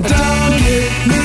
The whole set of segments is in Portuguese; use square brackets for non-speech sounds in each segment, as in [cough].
Don't hit me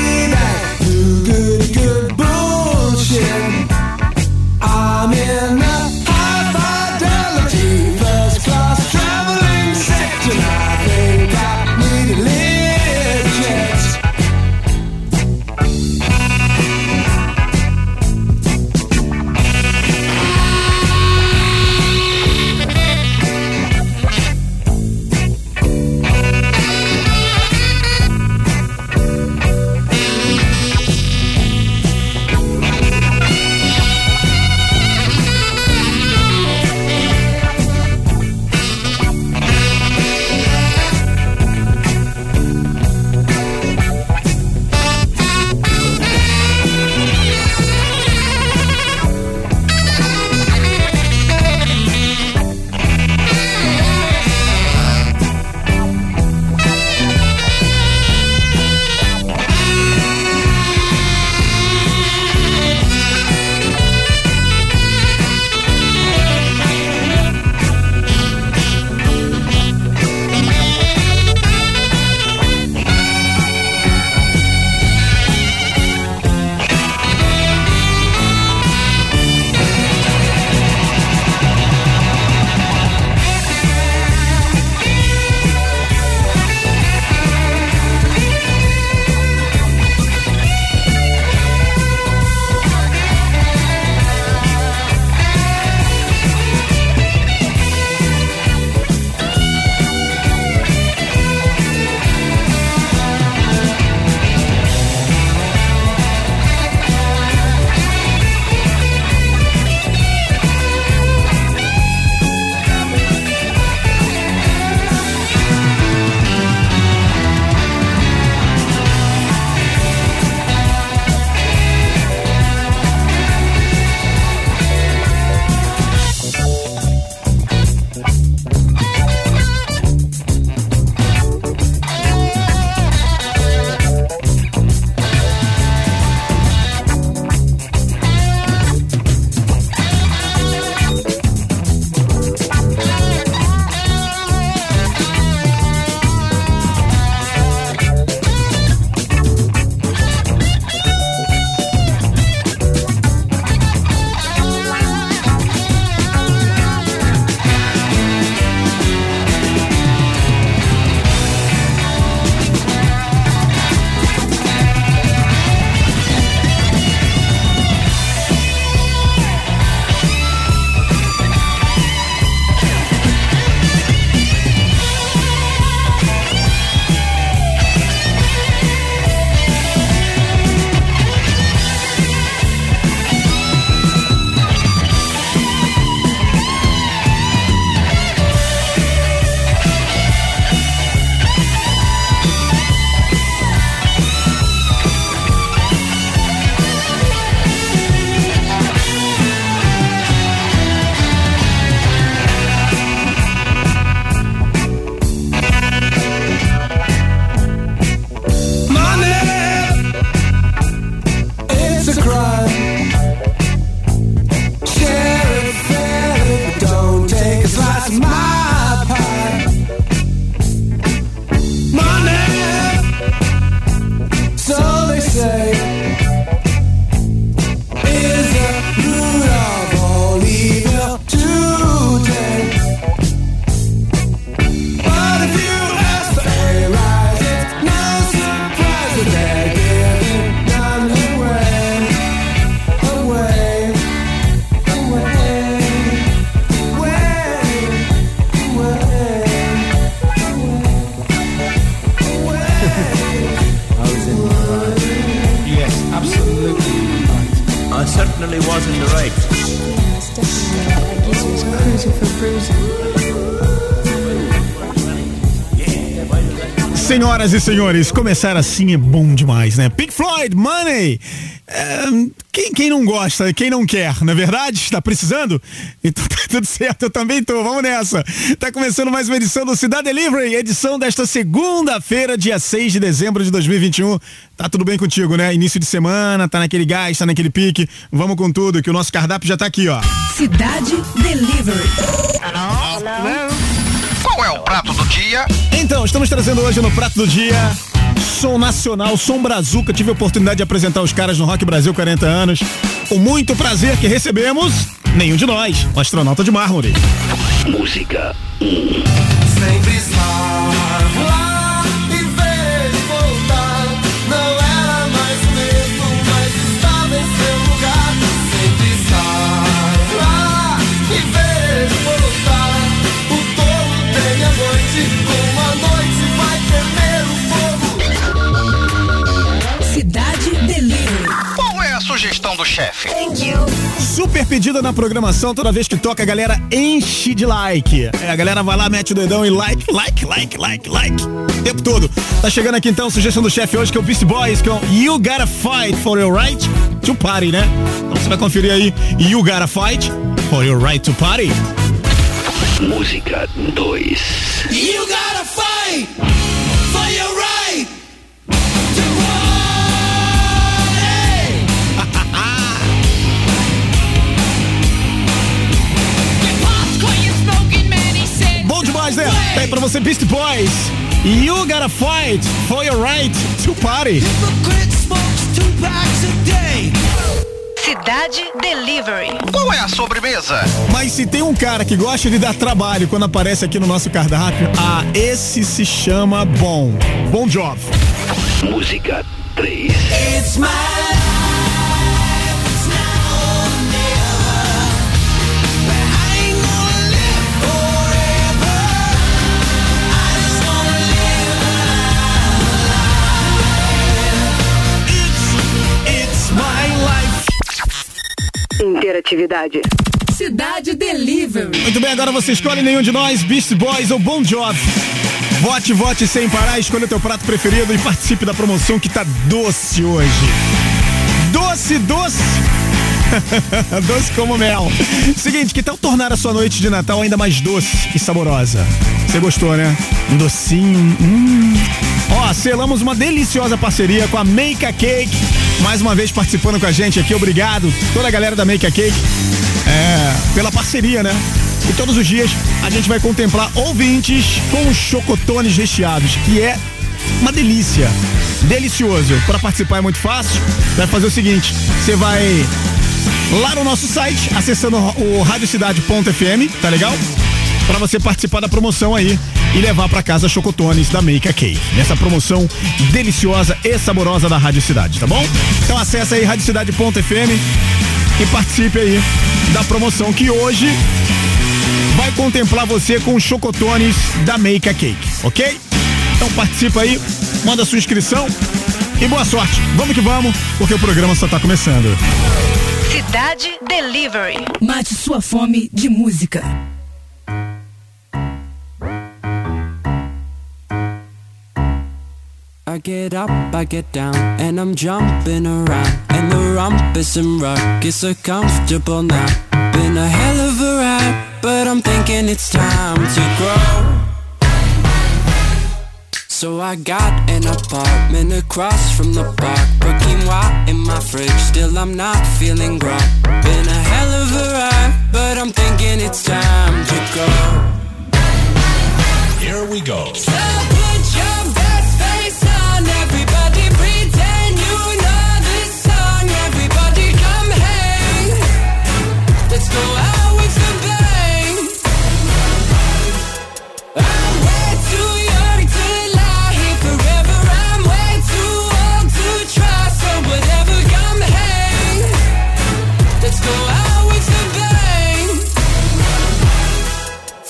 Senhoras e senhores, começar assim é bom demais, né? Pink Floyd, Money! É, quem, quem não gosta, quem não quer, não é verdade? Tá precisando? Então [laughs] tá tudo certo, eu também tô, vamos nessa. Tá começando mais uma edição do Cidade Delivery, edição desta segunda-feira, dia 6 de dezembro de 2021. Tá tudo bem contigo, né? Início de semana, tá naquele gás, tá naquele pique. Vamos com tudo, que o nosso cardápio já tá aqui, ó. Cidade Delivery. Qual é o prato do dia? Então, estamos trazendo hoje no Prato do Dia Som Nacional, Som Brazuca. Tive a oportunidade de apresentar os caras no Rock Brasil 40 anos. Com muito prazer que recebemos nenhum de nós, o astronauta de mármore. Música. Sempre estar do chefe? Super pedida na programação, toda vez que toca, a galera enche de like. É, a galera vai lá, mete o dedão e like, like, like, like, like. O tempo todo. Tá chegando aqui então, sugestão do chefe hoje, que é o Beast Boys com You Gotta Fight for Your Right to Party, né? Então você vai conferir aí, You Gotta Fight for Your Right to Party. Música 2. You gotta fight for your Demais, né? Tá aí pra você, Beast Boys. You Gotta Fight for Your Right to Party. Hypocrite smokes two packs a day. Cidade Delivery. Qual é a sobremesa? Mas se tem um cara que gosta de dar trabalho quando aparece aqui no nosso cardápio, ah, esse se chama Bom. Bom job. Música 3. It's my Interatividade. Cidade Delivery. Muito bem, agora você escolhe nenhum de nós, Beast Boys ou Bon Jovi. Vote, vote sem parar, escolha o teu prato preferido e participe da promoção que tá doce hoje. Doce, doce. [laughs] doce como mel. Seguinte, que tal tornar a sua noite de Natal ainda mais doce e saborosa? Você gostou, né? Um docinho. Hum. Ó, selamos uma deliciosa parceria com a Make a Cake. Mais uma vez participando com a gente aqui, obrigado. Toda a galera da Make a Cake. É, pela parceria, né? E todos os dias a gente vai contemplar ouvintes com chocotones recheados, que é uma delícia. Delicioso. Para participar é muito fácil. Vai fazer o seguinte: você vai lá no nosso site, acessando o radiocidade.fm, tá legal? Pra você participar da promoção aí e levar pra casa chocotones da Make a Cake. Nessa promoção deliciosa e saborosa da Rádio Cidade, tá bom? Então acessa aí radiocidade.fm e participe aí da promoção que hoje vai contemplar você com os chocotones da Make a Cake, ok? Então participa aí, manda sua inscrição e boa sorte. Vamos que vamos, porque o programa só tá começando. Cidade Delivery. Mate sua fome de música. I get up, I get down, and I'm jumping around. And the rumpus and ruckus so comfortable now. Been a hell of a ride, but I'm thinking it's time to grow. So I got an apartment across from the park. Put quinoa in my fridge, still I'm not feeling right. Been a hell of a ride, but I'm thinking it's time to go. Here we go.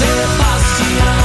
Sebastião.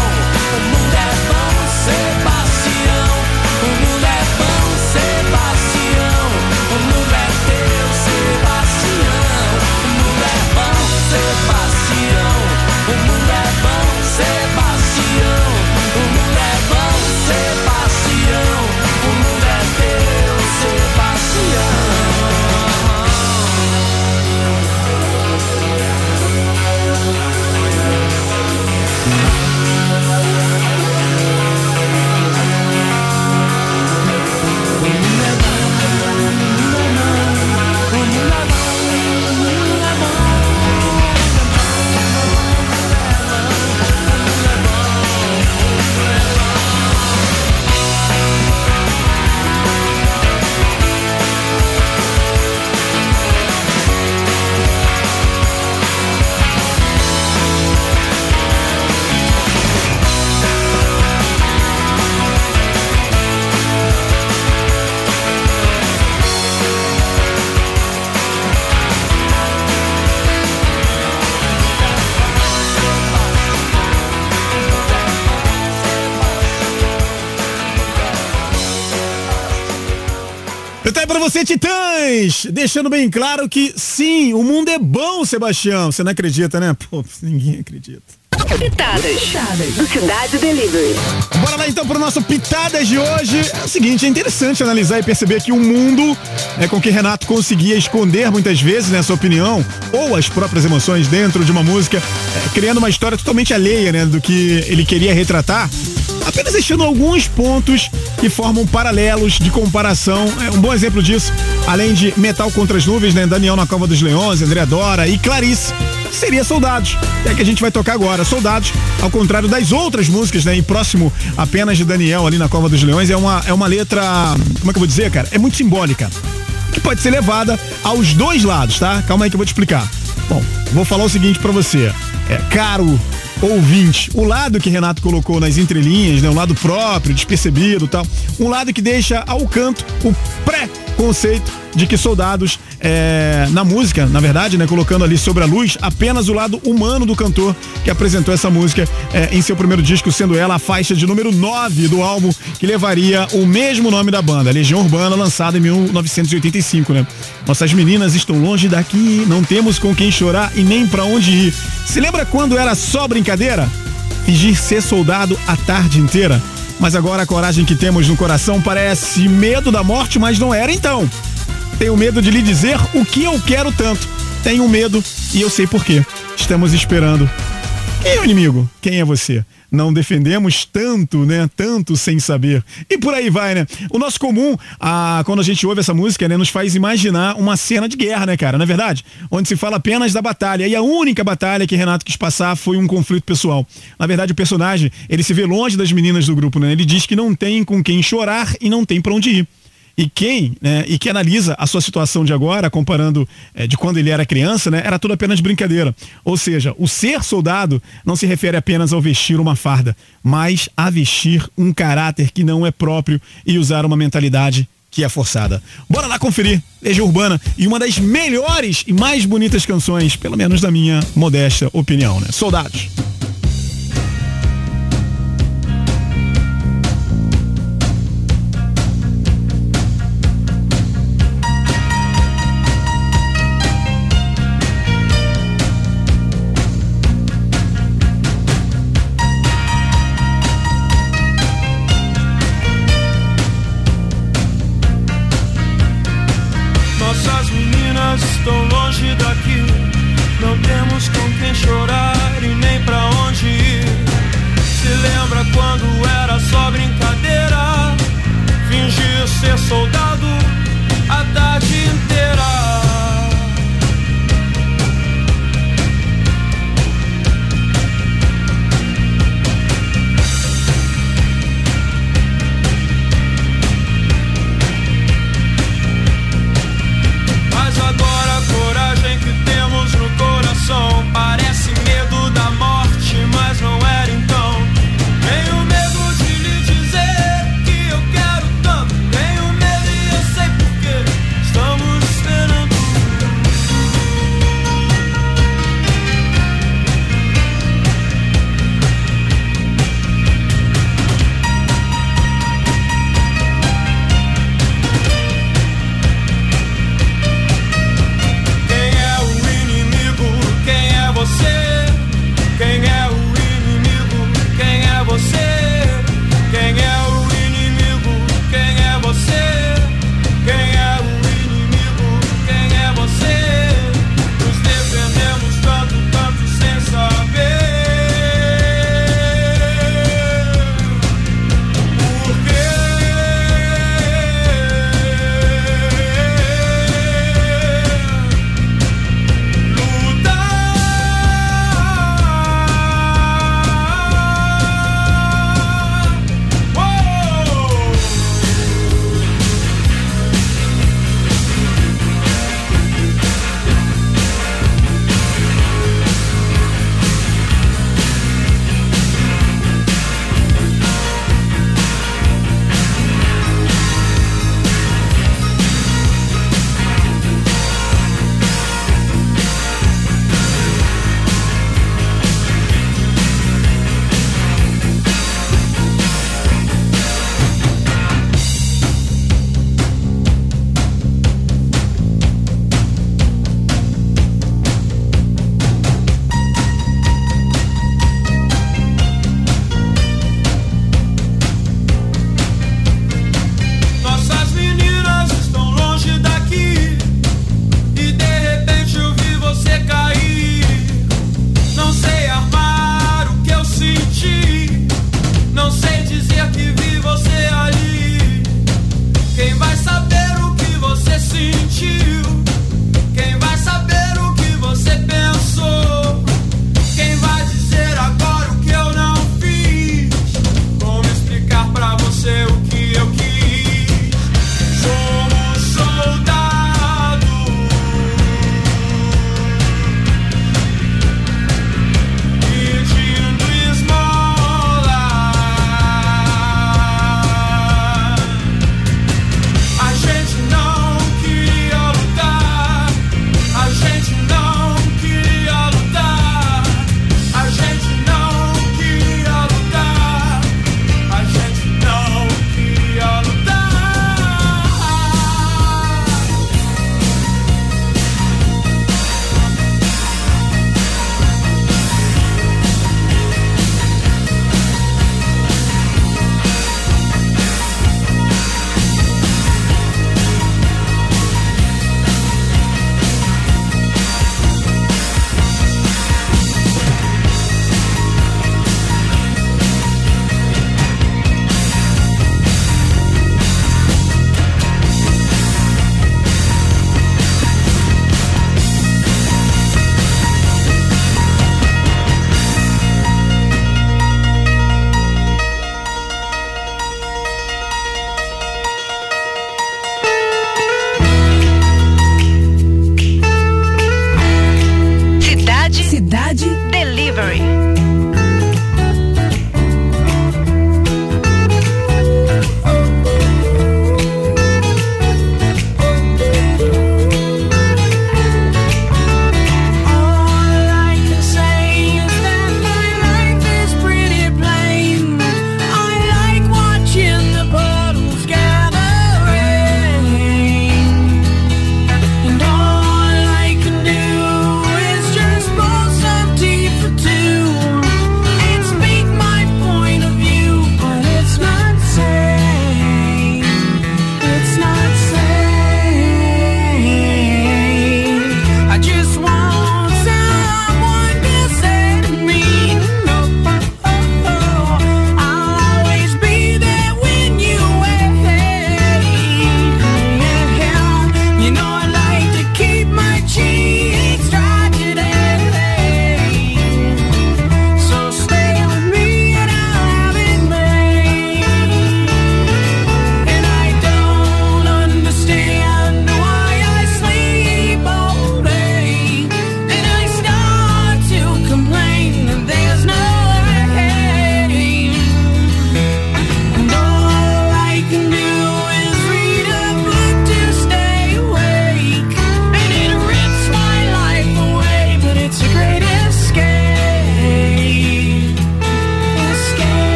Você, Titãs! Deixando bem claro que sim, o mundo é bom, Sebastião. Você não acredita, né? Pô, ninguém acredita. Pitadas. Do Cidade Delivery. Bora lá então pro nosso Pitadas de hoje. É o seguinte, é interessante analisar e perceber que o mundo é com que Renato conseguia esconder muitas vezes, né, sua opinião ou as próprias emoções dentro de uma música, é, criando uma história totalmente alheia, né, do que ele queria retratar. Apenas deixando alguns pontos que formam paralelos de comparação. É um bom exemplo disso, além de Metal contra as Nuvens, né? Daniel na Cova dos Leões, André Dora e Clarice, seria Soldados. É que a gente vai tocar agora. Soldados, ao contrário das outras músicas, né? E próximo apenas de Daniel ali na Cova dos Leões, é uma, é uma letra. Como é que eu vou dizer, cara? É muito simbólica. Que pode ser levada aos dois lados, tá? Calma aí que eu vou te explicar. Bom, vou falar o seguinte pra você. É caro ouvinte, o lado que Renato colocou nas entrelinhas, né, um lado próprio, despercebido, tal, um lado que deixa ao canto o pré-conceito de que soldados é, na música, na verdade, né, colocando ali sobre a luz apenas o lado humano do cantor que apresentou essa música é, em seu primeiro disco, sendo ela a faixa de número 9 do álbum que levaria o mesmo nome da banda, Legião Urbana, lançada em 1985, né? Nossas meninas estão longe daqui, não temos com quem chorar e nem pra onde ir. Se lembra quando era só brincadeira? Fingir ser soldado a tarde inteira? Mas agora a coragem que temos no coração parece medo da morte, mas não era então. Tenho medo de lhe dizer o que eu quero tanto. Tenho medo e eu sei por quê. Estamos esperando. Quem é o inimigo? Quem é você? Não defendemos tanto, né? Tanto sem saber. E por aí vai, né? O nosso comum, ah, quando a gente ouve essa música, né, nos faz imaginar uma cena de guerra, né, cara? Na é verdade, onde se fala apenas da batalha. E a única batalha que Renato quis passar foi um conflito pessoal. Na verdade, o personagem, ele se vê longe das meninas do grupo, né? Ele diz que não tem com quem chorar e não tem pra onde ir. E quem, né, e que analisa a sua situação de agora, comparando eh, de quando ele era criança, né, era tudo apenas brincadeira. Ou seja, o ser soldado não se refere apenas ao vestir uma farda, mas a vestir um caráter que não é próprio e usar uma mentalidade que é forçada. Bora lá conferir Legião Urbana e uma das melhores e mais bonitas canções, pelo menos da minha modesta opinião, né? Soldados.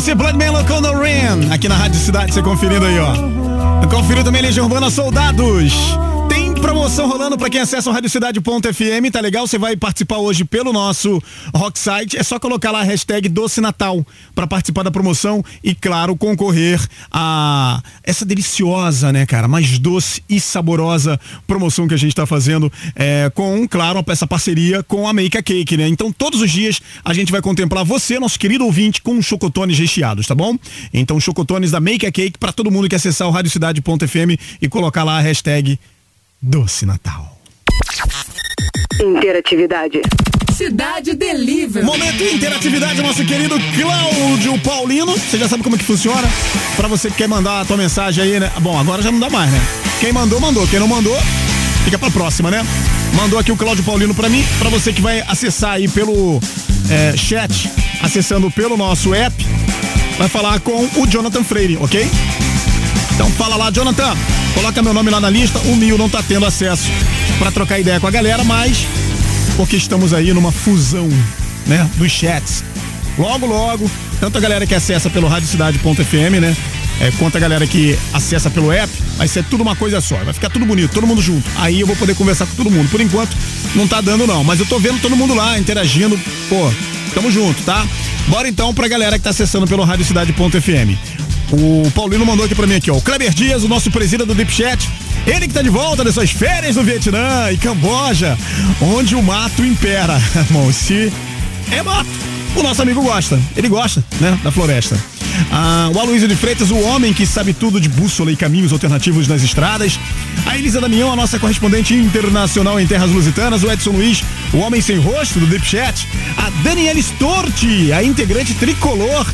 Você, Blood Melon com Rain, aqui na Rádio Cidade, você conferindo aí, ó. Conferiu também Legião Urbana Soldados. Promoção rolando pra quem acessa o radiocidade.fm, tá legal? Você vai participar hoje pelo nosso Rock Site. É só colocar lá a hashtag Doce Natal pra participar da promoção e, claro, concorrer a essa deliciosa, né, cara, mais doce e saborosa promoção que a gente tá fazendo é, com, claro, essa parceria com a Make a Cake, né? Então, todos os dias a gente vai contemplar você, nosso querido ouvinte, com chocotones recheados, tá bom? Então, chocotones da Make a Cake pra todo mundo que acessar o radiocidade.fm e colocar lá a hashtag Doce Natal. Interatividade. Cidade Delivery. Momento interatividade, nosso querido Cláudio Paulino. Você já sabe como é que funciona? Pra você que quer mandar a tua mensagem aí, né? Bom, agora já não dá mais, né? Quem mandou, mandou. Quem não mandou, fica pra próxima, né? Mandou aqui o Cláudio Paulino pra mim. Pra você que vai acessar aí pelo é, chat, acessando pelo nosso app, vai falar com o Jonathan Freire, ok? Então fala lá, Jonathan, coloca meu nome lá na lista. O Mil não tá tendo acesso pra trocar ideia com a galera, mas porque estamos aí numa fusão, né, dos chats. Logo, logo, tanto a galera que acessa pelo radiocidade.fm, né, é, quanto a galera que acessa pelo app, vai ser tudo uma coisa só. Vai ficar tudo bonito, todo mundo junto. Aí eu vou poder conversar com todo mundo. Por enquanto, não tá dando não, mas eu tô vendo todo mundo lá interagindo. Pô, tamo junto, tá? Bora então pra galera que tá acessando pelo radiocidade.fm. O Paulino mandou aqui pra mim aqui, ó. O Kleber Dias, o nosso presidente do Deep Chat. Ele que tá de volta das suas férias no Vietnã e Camboja, onde o mato impera. [laughs] Bom, se é mato, o nosso amigo gosta. Ele gosta, né, da floresta. Ah, o Aloysio de Freitas, o homem que sabe tudo de bússola e caminhos alternativos nas estradas. A Elisa Damião, a nossa correspondente internacional em terras lusitanas. O Edson Luiz, o homem sem rosto do Deep Chat. A Daniela Storti, a integrante tricolor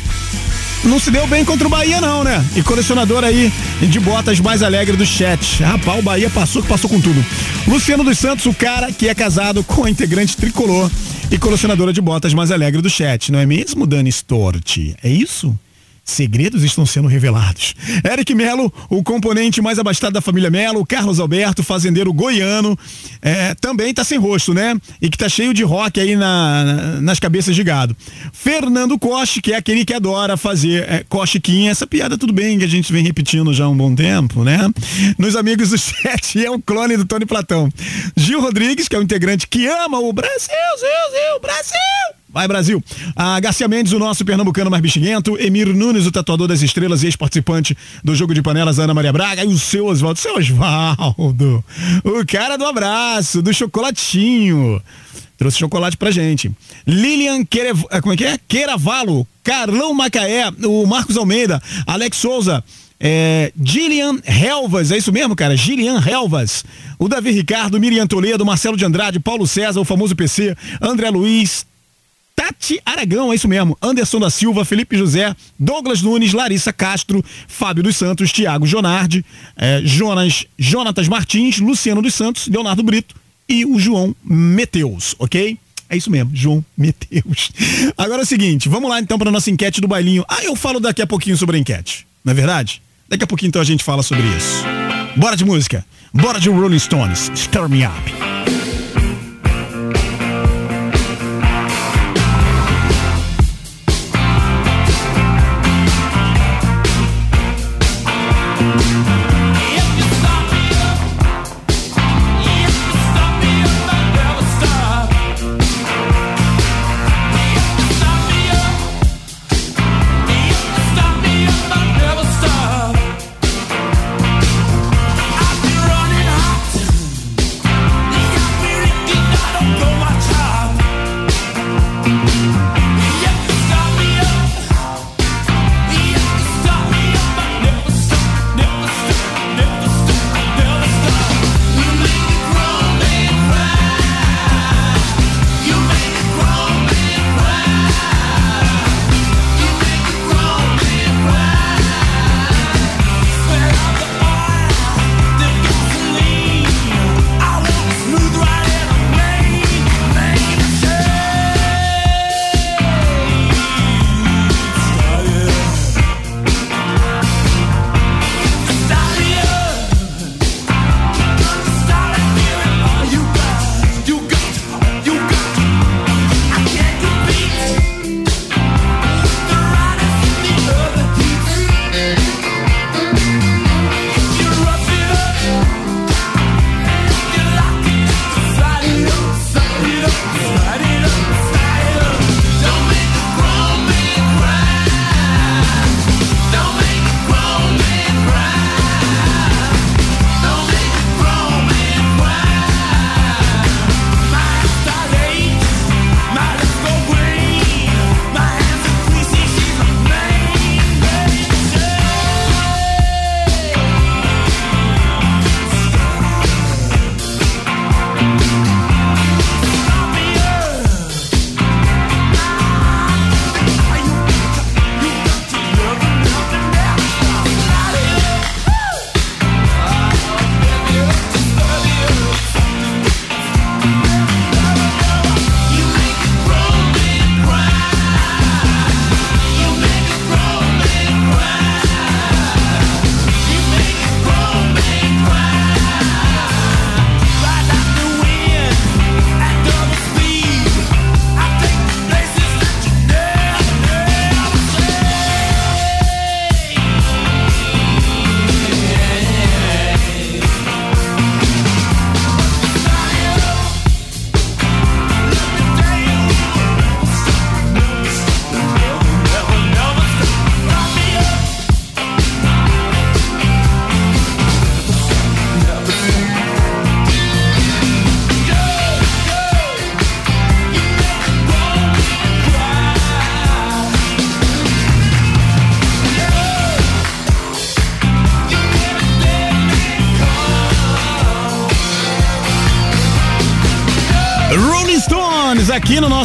não se deu bem contra o Bahia, não, né? E colecionador aí de botas mais alegre do chat. Rapaz, o Bahia passou que passou com tudo. Luciano dos Santos, o cara que é casado com a integrante tricolor e colecionadora de botas mais alegre do chat, não é mesmo, Dani Storti? É isso? Segredos estão sendo revelados. Eric Melo, o componente mais abastado da família Melo, Carlos Alberto, fazendeiro goiano, é, também tá sem rosto, né? E que tá cheio de rock aí na, na- nas cabeças de gado. Fernando Coche, que é aquele que adora fazer é, cochiquinha. Essa piada tudo bem, que a gente vem repetindo já há um bom tempo, né? Nos amigos do [laughs] chat, é o clone do Tony Platão. Gil Rodrigues, que é o integrante que ama o Brasil, Zil, Brasil! Vai, Brasil. A Garcia Mendes, o nosso pernambucano mais bexiguento. Emir Nunes, o tatuador das estrelas e ex-participante do jogo de panelas, Ana Maria Braga. E o seu Oswaldo. Seu Oswaldo. O cara do abraço, do chocolatinho. Trouxe chocolate pra gente. Lilian Querev... eh, como é que é? Queiravalo. Carlão Macaé. O Marcos Almeida. Alex Souza. É, Gillian Helvas, é isso mesmo, cara? Gillian Helvas. O Davi Ricardo, Miriam Toledo, Marcelo de Andrade, Paulo César, o famoso PC, André Luiz, Tati Aragão, é isso mesmo. Anderson da Silva, Felipe José, Douglas Nunes, Larissa Castro, Fábio dos Santos, Tiago Jonardi, eh, Jonas, Jonatas Martins, Luciano dos Santos, Leonardo Brito e o João Meteus, ok? É isso mesmo, João [laughs] Meteus. Agora é o seguinte, vamos lá então para nossa enquete do bailinho. Ah, eu falo daqui a pouquinho sobre a enquete, não é verdade? Daqui a pouquinho então a gente fala sobre isso. Bora de música, bora de Rolling Stones, Stir Me Up.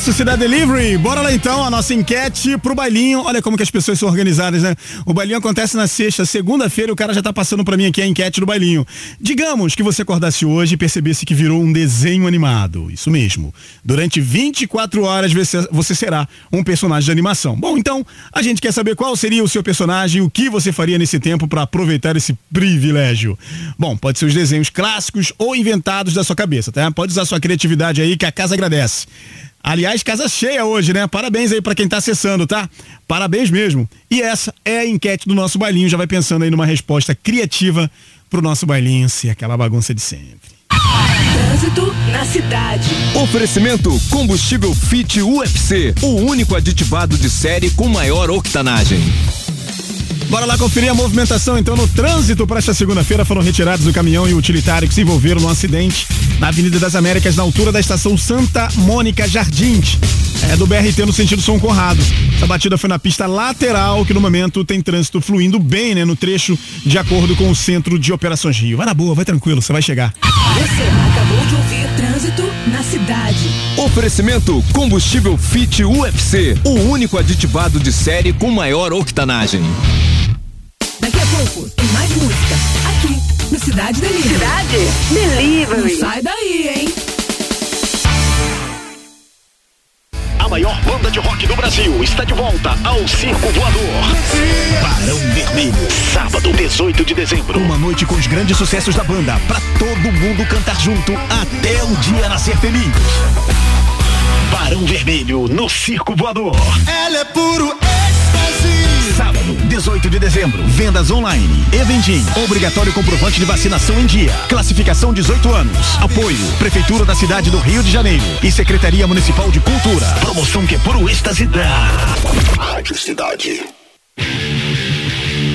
Nosso Cidade Delivery. Bora lá então, a nossa enquete pro bailinho. Olha como que as pessoas são organizadas, né? O bailinho acontece na sexta, segunda-feira, o cara já tá passando pra mim aqui a enquete do bailinho. Digamos que você acordasse hoje e percebesse que virou um desenho animado. Isso mesmo. Durante 24 horas você, você será um personagem de animação. Bom, então, a gente quer saber qual seria o seu personagem e o que você faria nesse tempo pra aproveitar esse privilégio. Bom, pode ser os desenhos clássicos ou inventados da sua cabeça, tá? Pode usar sua criatividade aí que a casa agradece. Aliás, casa cheia hoje, né? Parabéns aí pra quem tá acessando, tá? Parabéns mesmo. E essa é a enquete do nosso bailinho. Já vai pensando aí numa resposta criativa pro nosso bailinho ser aquela bagunça de sempre. Trânsito na cidade. Oferecimento combustível Fit UFC, o único aditivado de série com maior octanagem. Bora lá conferir a movimentação então no trânsito para esta segunda-feira. Foram retirados o caminhão e o utilitário que se envolveram num acidente na Avenida das Américas, na altura da estação Santa Mônica Jardins. É do BRT no sentido São Conrado. Essa batida foi na pista lateral, que no momento tem trânsito fluindo bem, né? No trecho, de acordo com o Centro de Operações Rio. Vai na boa, vai tranquilo, você vai chegar. Você acabou de ouvir Trânsito na cidade. Oferecimento combustível Fit UFC, o único aditivado de série com maior octanagem. Daqui a pouco tem mais música aqui no Cidade Delivery. Cidade Delivery. Não sai daí, hein? A maior banda de rock do Brasil está de volta ao Circo Voador. Barão Vermelho, sábado 18 de dezembro. Uma noite com os grandes sucessos da banda, pra todo mundo cantar junto até o dia nascer feliz. Barão Vermelho no Circo Voador. Ela é puro. Sábado, 18 de dezembro. Vendas online. Eventim. Obrigatório comprovante de vacinação em dia. Classificação 18 anos. Apoio. Prefeitura da cidade do Rio de Janeiro e Secretaria Municipal de Cultura. Promoção que é puro êxtase da Rádio Cidade.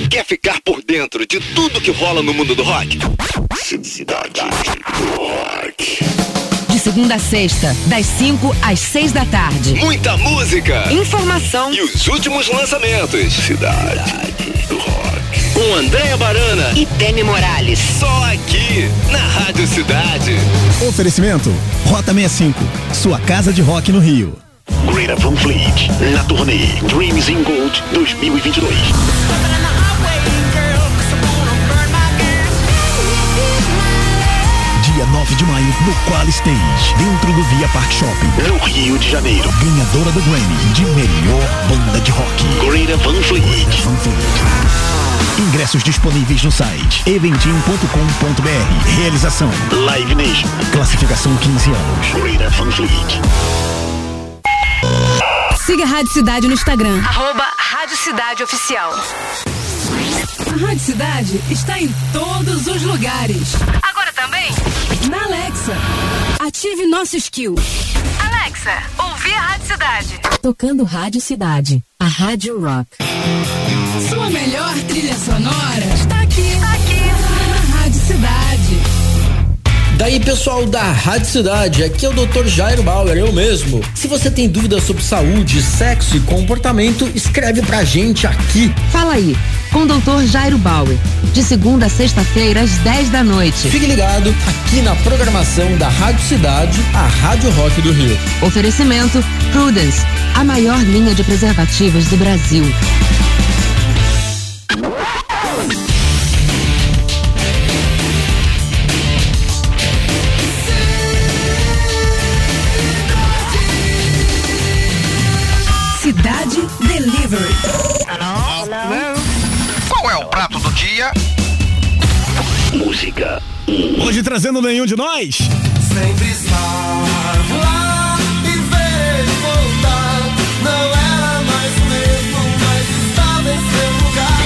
Quer ficar por dentro de tudo que rola no mundo do rock? Cidade do Rock. Segunda a sexta, das 5 às 6 da tarde. Muita música Informação. e os últimos lançamentos. Cidade do Rock. Com Andréa Barana E Demi Morales. só aqui na Rádio Cidade. Oferecimento. Rota 65. Sua casa de rock no Rio. Greta Van Fleet na turnê Dreams in Gold 2022. Dia 9 de maio, no Qual Stage, dentro do Via Park Shopping. No Rio de Janeiro. Ganhadora do Grammy de melhor banda de rock. Greta Van Fleet. Van Fleet. Ingressos disponíveis no site eventim.com.br. Realização Live Nation. Classificação 15 anos. Greta Van Fleet. Siga a Rádio Cidade no Instagram. Arroba Rádio Cidade Oficial. A Rádio Cidade está em todos os lugares. Também. Na Alexa. Ative nosso skill. Alexa, ouvir a Rádio Cidade. Tocando Rádio Cidade. A Rádio Rock. Sua melhor trilha sonora. Está aqui. Daí pessoal da Rádio Cidade, aqui é o Dr. Jairo Bauer, eu mesmo. Se você tem dúvidas sobre saúde, sexo e comportamento, escreve pra gente aqui. Fala aí, com o Dr. Jairo Bauer. De segunda a sexta-feira, às 10 da noite. Fique ligado aqui na programação da Rádio Cidade, a Rádio Rock do Rio. Oferecimento Prudence, a maior linha de preservativos do Brasil. Delivery. Qual é o prato do dia? Música. Hoje trazendo nenhum de nós. Sempre estar lá e ver ele voltar. Não era mais o mesmo, mas estava em seu lugar.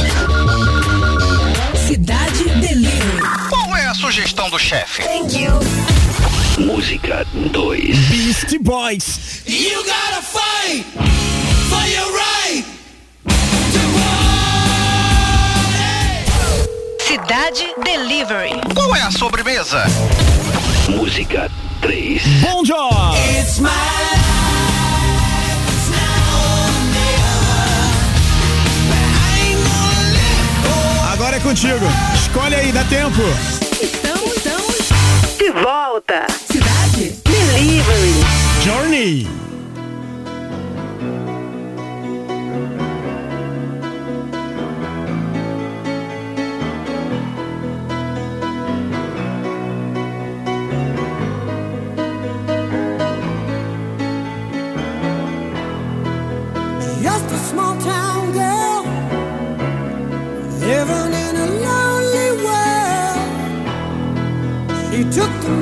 Cidade Delivery. Qual é a sugestão do chefe? Música 2. Beast Boys. You gotta fight for your right. Cidade Delivery. Qual é a sobremesa? Música 3. Bom Job. It's my volta. Cidade Delivery. Journey. took the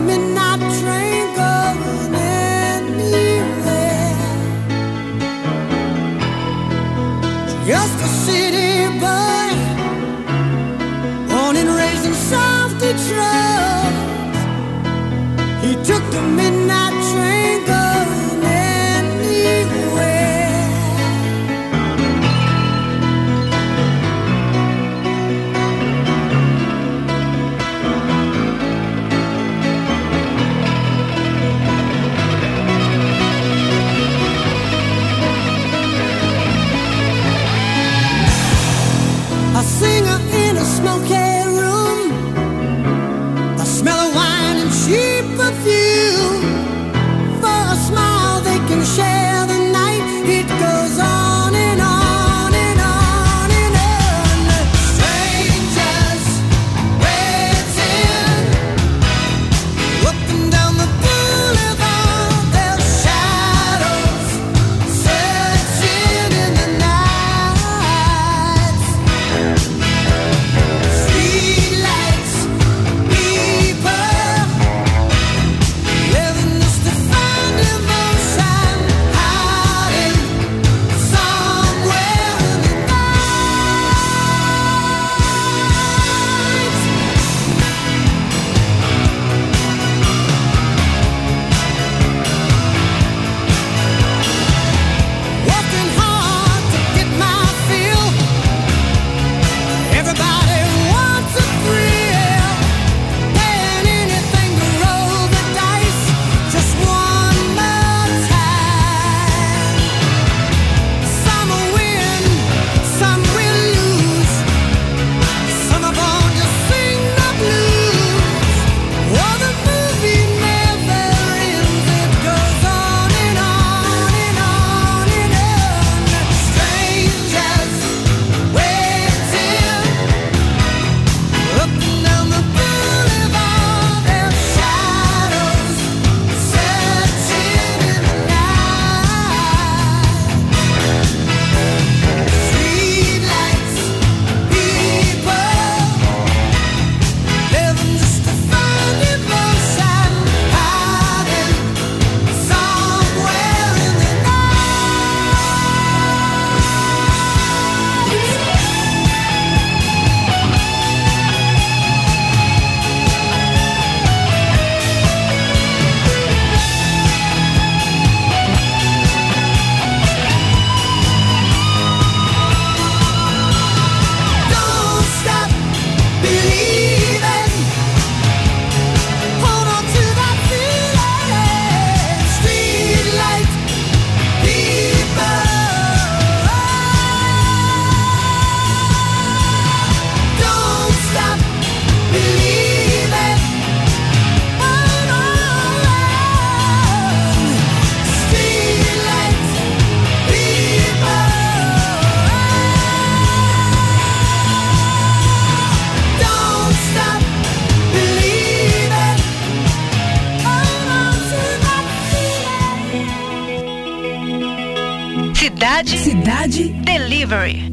Qualidade Delivery.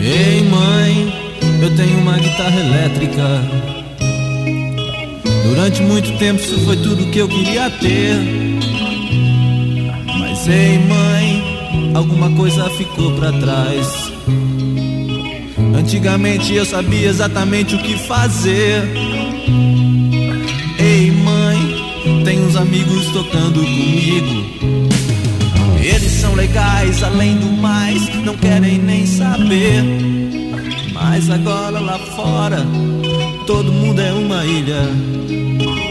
Ei, mãe, eu tenho uma guitarra elétrica. Durante muito tempo isso foi tudo que eu queria ter. Mas ei, mãe alguma coisa ficou para trás. Antigamente eu sabia exatamente o que fazer. Ei, mãe, tem uns amigos tocando comigo. Eles são legais, além do mais, não querem nem saber. Mas agora lá fora, todo mundo é uma ilha.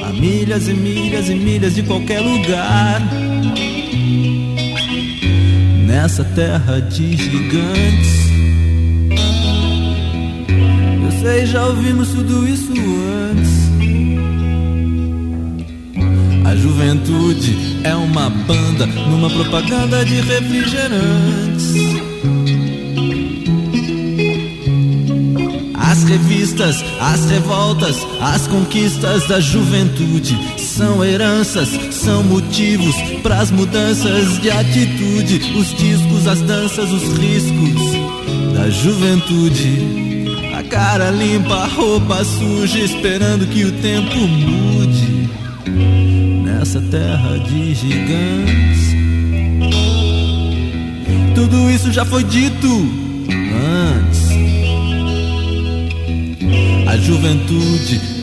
Há milhas e milhas e milhas de qualquer lugar. Nessa terra de gigantes. Eu sei, já ouvimos tudo isso antes. A juventude é uma banda numa propaganda de refrigerantes. As revistas, as revoltas, as conquistas da juventude são heranças, são motivos para as mudanças de atitude. Os discos, as danças, os riscos da juventude. A cara limpa, a roupa suja, esperando que o tempo mude nessa terra de gigantes. Tudo isso já foi dito antes. A juventude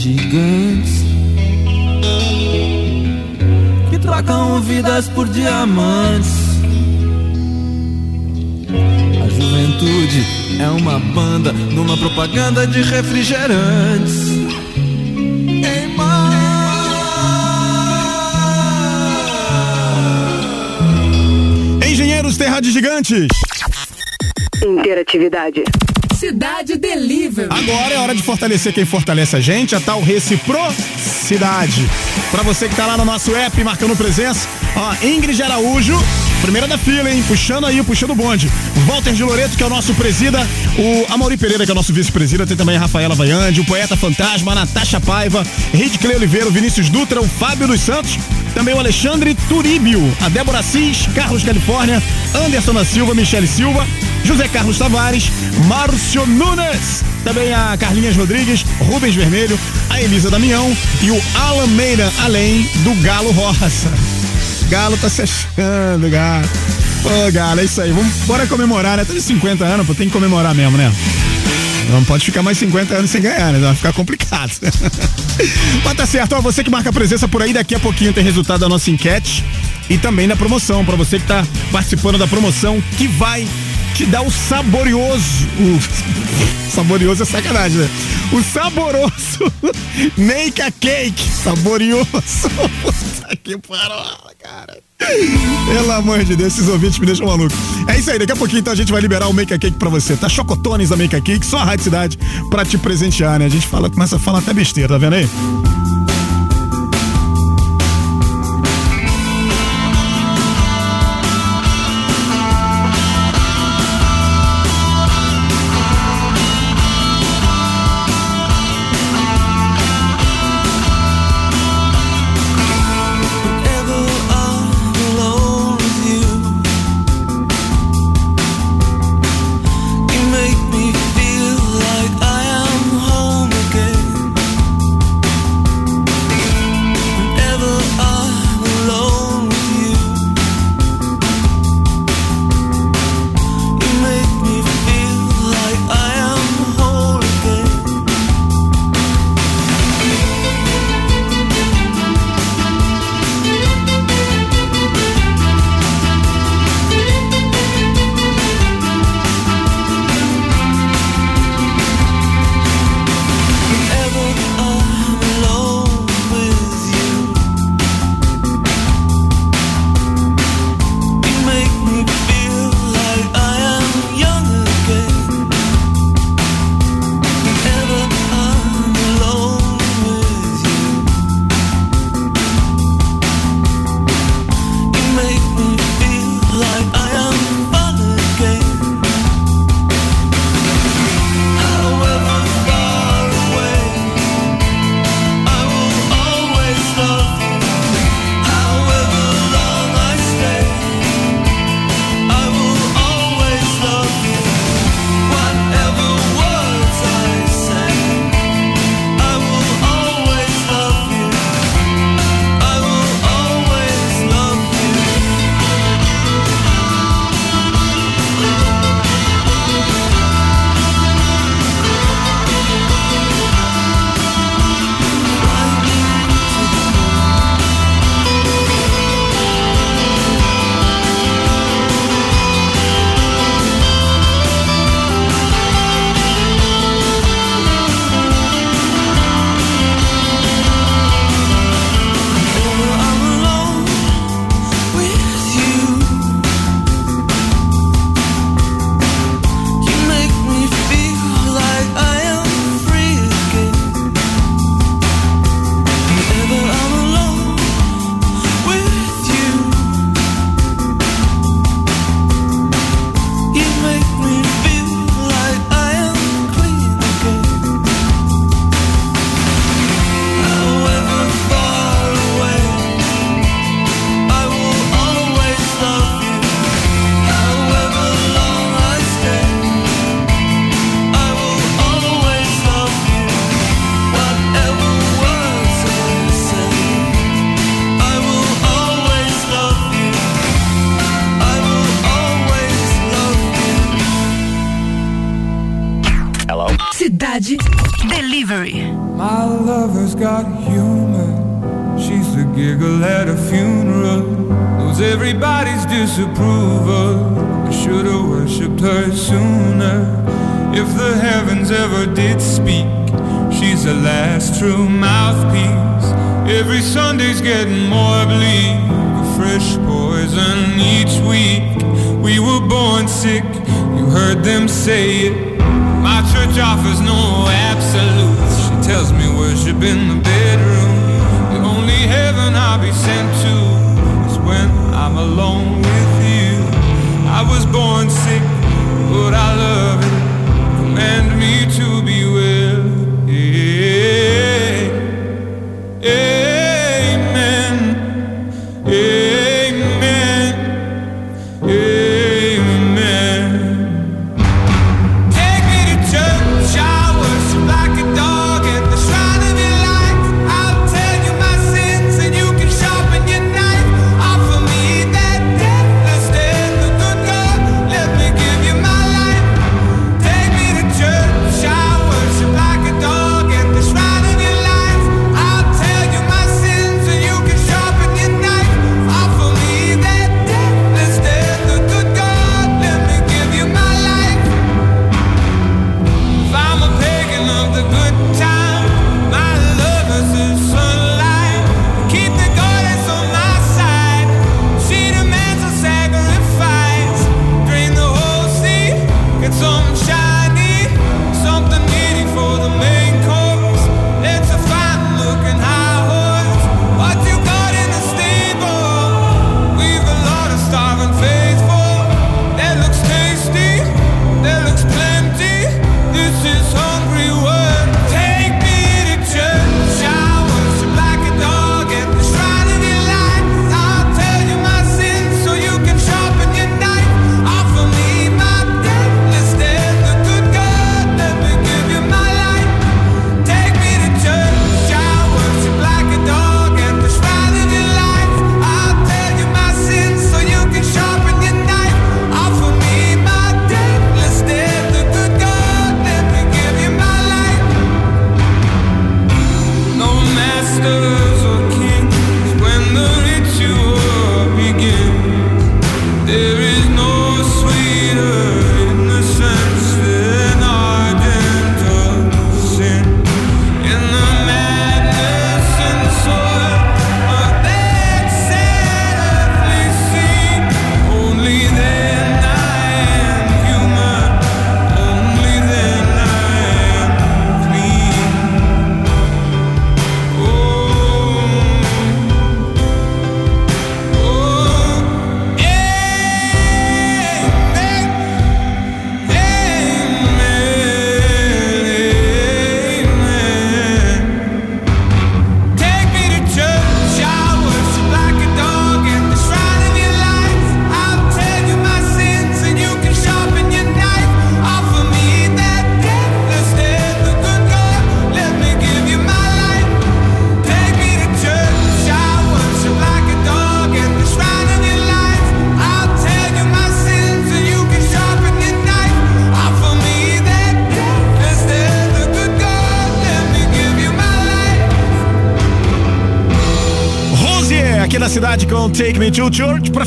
Gigantes que trocam vidas por diamantes. A juventude é uma banda numa propaganda de refrigerantes. Ei, Engenheiros Terra de Gigantes. Interatividade. Cidade Delivery. Agora é hora de fortalecer quem fortalece a gente, a tal reciprocidade. Pra você que tá lá no nosso app marcando presença, ó, Ingrid Araújo, primeira da fila, hein? Puxando aí, puxando o bonde. Walter de Loreto, que é o nosso presida, o Amaury Pereira, que é o nosso vice-presida, tem também a Rafaela Vaiande, o Poeta Fantasma, a Natasha Paiva, Clay Oliveira, o Vinícius Dutra, o Fábio dos Santos, também o Alexandre Turíbio, a Débora Assis, Carlos Califórnia, Anderson da Silva, Michele Silva, José Carlos Tavares, Márcio Nunes, também a Carlinhas Rodrigues, Rubens Vermelho, a Elisa Damião e o Alan Meira, além do Galo Roça. Galo tá se achando, Galo. Pô, Galo, é isso aí. Vamos, bora comemorar, né? Tá de 50 anos, pô, tem que comemorar mesmo, né? Não pode ficar mais 50 anos sem ganhar, né? Vai ficar complicado. [laughs] Mas tá certo, ó, você que marca presença por aí, daqui a pouquinho tem resultado da nossa enquete e também da promoção, pra você que tá participando da promoção, que vai te dar o saborioso. O saborioso é sacanagem, né? O saboroso [laughs] Make a Cake. Saborioso. [laughs] Que parola, cara. Pelo amor de Deus, esses ouvintes me deixam maluco. É isso aí, daqui a pouquinho então a gente vai liberar o Make a Cake pra você. Tá chocotones da Make a Cake, só a Rádio Cidade pra te presentear, né? A gente fala, começa a falar até besteira, tá vendo aí?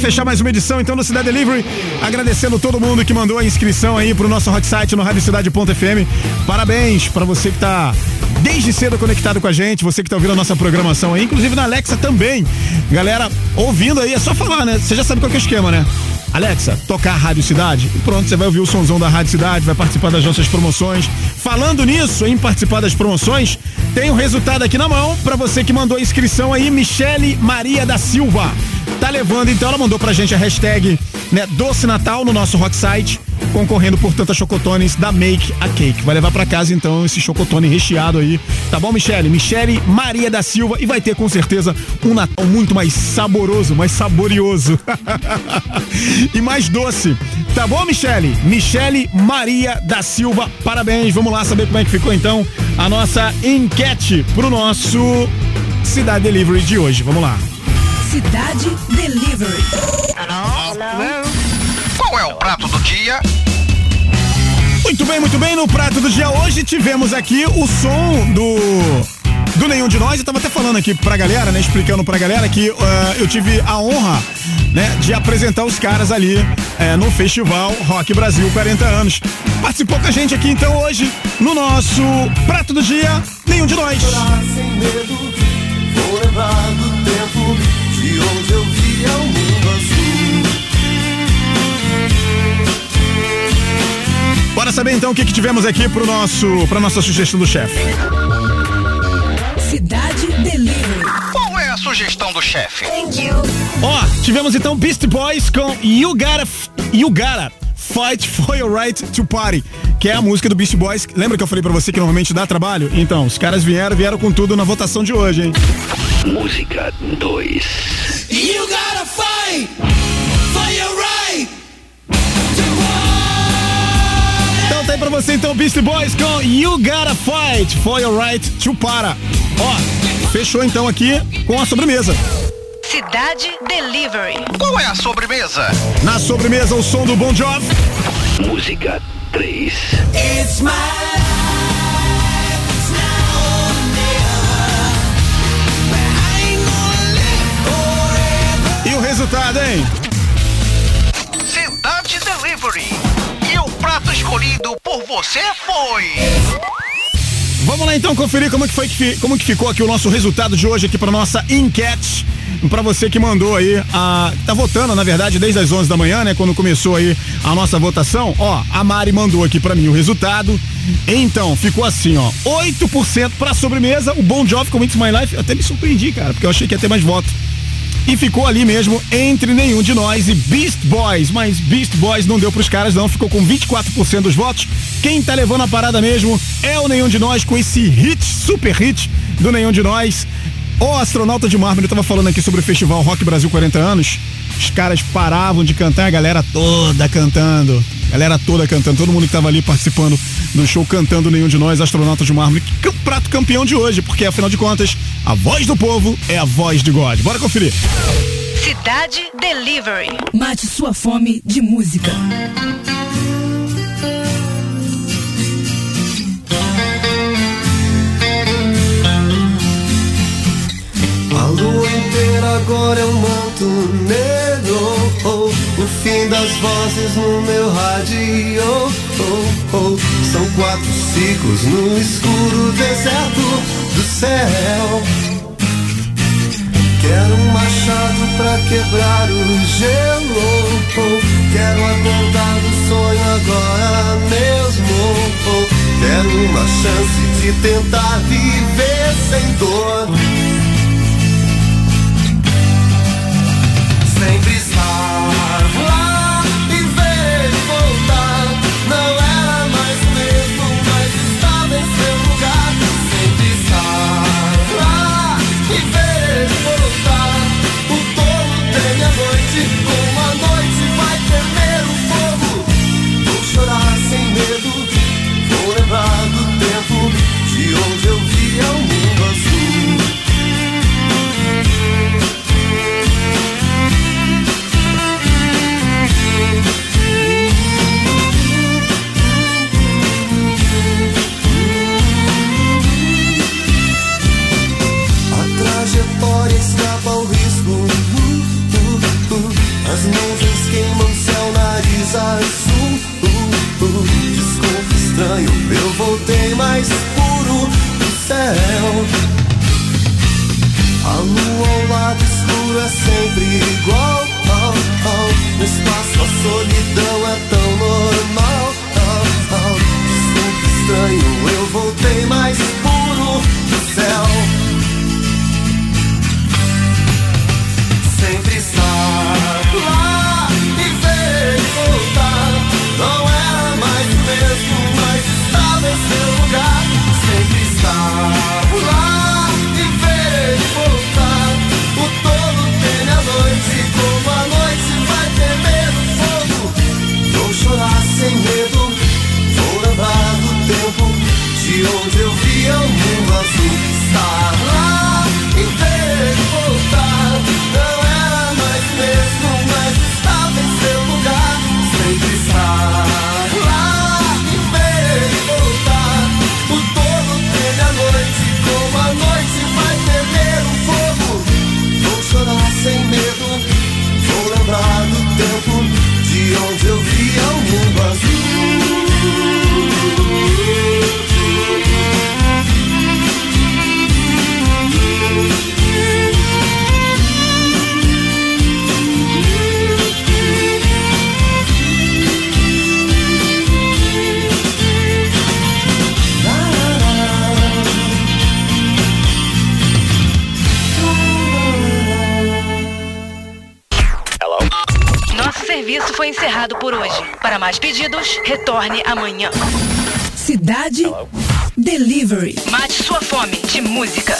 fechar mais uma edição então do Cidade Delivery, agradecendo todo mundo que mandou a inscrição aí pro nosso hot site no radiocidade.fm. Parabéns para você que tá desde cedo conectado com a gente, você que tá ouvindo a nossa programação aí, inclusive na Alexa também. Galera, ouvindo aí, é só falar, né? Você já sabe qual é o esquema, né? Alexa, tocar a Rádio Cidade. E pronto, você vai ouvir o somzão da Rádio Cidade, vai participar das nossas promoções. Falando nisso, em participar das promoções, tem o um resultado aqui na mão para você que mandou a inscrição aí, Michele Maria da Silva tá levando, então ela mandou pra gente a hashtag né, Doce Natal no nosso rock site, concorrendo por tantas chocotones da Make a Cake. Vai levar para casa então esse chocotone recheado aí, tá bom, Michele? Michele Maria da Silva e vai ter com certeza um Natal muito mais saboroso, mais saborioso [laughs] e mais doce. Tá bom, Michele? Michele Maria da Silva, parabéns. Vamos lá saber como é que ficou então a nossa enquete pro nosso Cidade Delivery de hoje. Vamos lá. Qualidade Delivery. Qual é o prato do dia? Muito bem, muito bem. No prato do dia hoje tivemos aqui o som do do Nenhum de Nós. Eu tava até falando aqui pra galera, né? Explicando pra galera que uh, eu tive a honra, né? De apresentar os caras ali uh, no festival Rock Brasil 40 anos. Participou com a gente aqui então hoje no nosso Prato do Dia, Nenhum de Nós. Saber então o que, que tivemos aqui pro nosso, pra nossa sugestão do chefe. Cidade Delivery. Qual é a sugestão do chefe? Ó, tivemos então Beast Boys com You Gotta, F- You Gotta Fight for Your Right to Party, que é a música do Beast Boys. Lembra que eu falei pra você que normalmente dá trabalho? Então, os caras vieram, vieram com tudo na votação de hoje, hein? Música 2. You gotta fight aí pra você então Beast Boys com You Gotta Fight for Your Right to Para. Ó, fechou então aqui com a sobremesa. Cidade Delivery. Qual é a sobremesa? Na sobremesa, o som do Bon Jovi. Música 3. It's my life. It's now or never. But I ain't gonna live forever. E o resultado, hein? Prato escolhido por você foi. Vamos lá então conferir como que foi que, como que ficou aqui o nosso resultado de hoje aqui para nossa enquete. Pra você que mandou aí, a, tá votando, na verdade, desde as 11 da manhã, né? Quando começou aí a nossa votação. Ó, a Mari mandou aqui pra mim o resultado. Então, ficou assim, ó. 8% pra sobremesa, o Bon Jovi com It's My Life. Eu até me surpreendi, cara, porque eu achei que ia ter mais voto. E ficou ali mesmo entre nenhum de nós e Beast Boys. Mas Beast Boys não deu pros caras, não. Ficou com 24% dos votos. Quem tá levando a parada mesmo é o nenhum de nós com esse hit, super hit do nenhum de nós. O astronauta de mármore, eu tava falando aqui sobre o Festival Rock Brasil 40 anos. Os caras paravam de cantar, a galera toda cantando. Galera toda cantando, todo mundo que tava ali participando do show cantando nenhum de nós, astronauta de mármore. Prato campeão de hoje, porque afinal de contas, a voz do povo é a voz de God. Bora conferir. Cidade Delivery. Mate sua fome de música. A lua inteira agora é um manto negro. Oh, o fim das vozes no meu rádio. Oh, oh. São quatro ciclos no escuro deserto do céu. Quero um machado pra quebrar o gelo. Oh, quero acordar do sonho agora mesmo. Oh, quero uma chance de tentar viver sem dor. Sempre estar lá As nuvens queimam céu, nariz azul. Uh, uh. Desculpe estranho, eu voltei mais puro do céu. A lua ao lado escuro é sempre igual. Oh, oh. No espaço a solidão é de onde eu via o mundo azul. Estar Para mais pedidos, retorne amanhã. Cidade Delivery. Mate sua fome de música.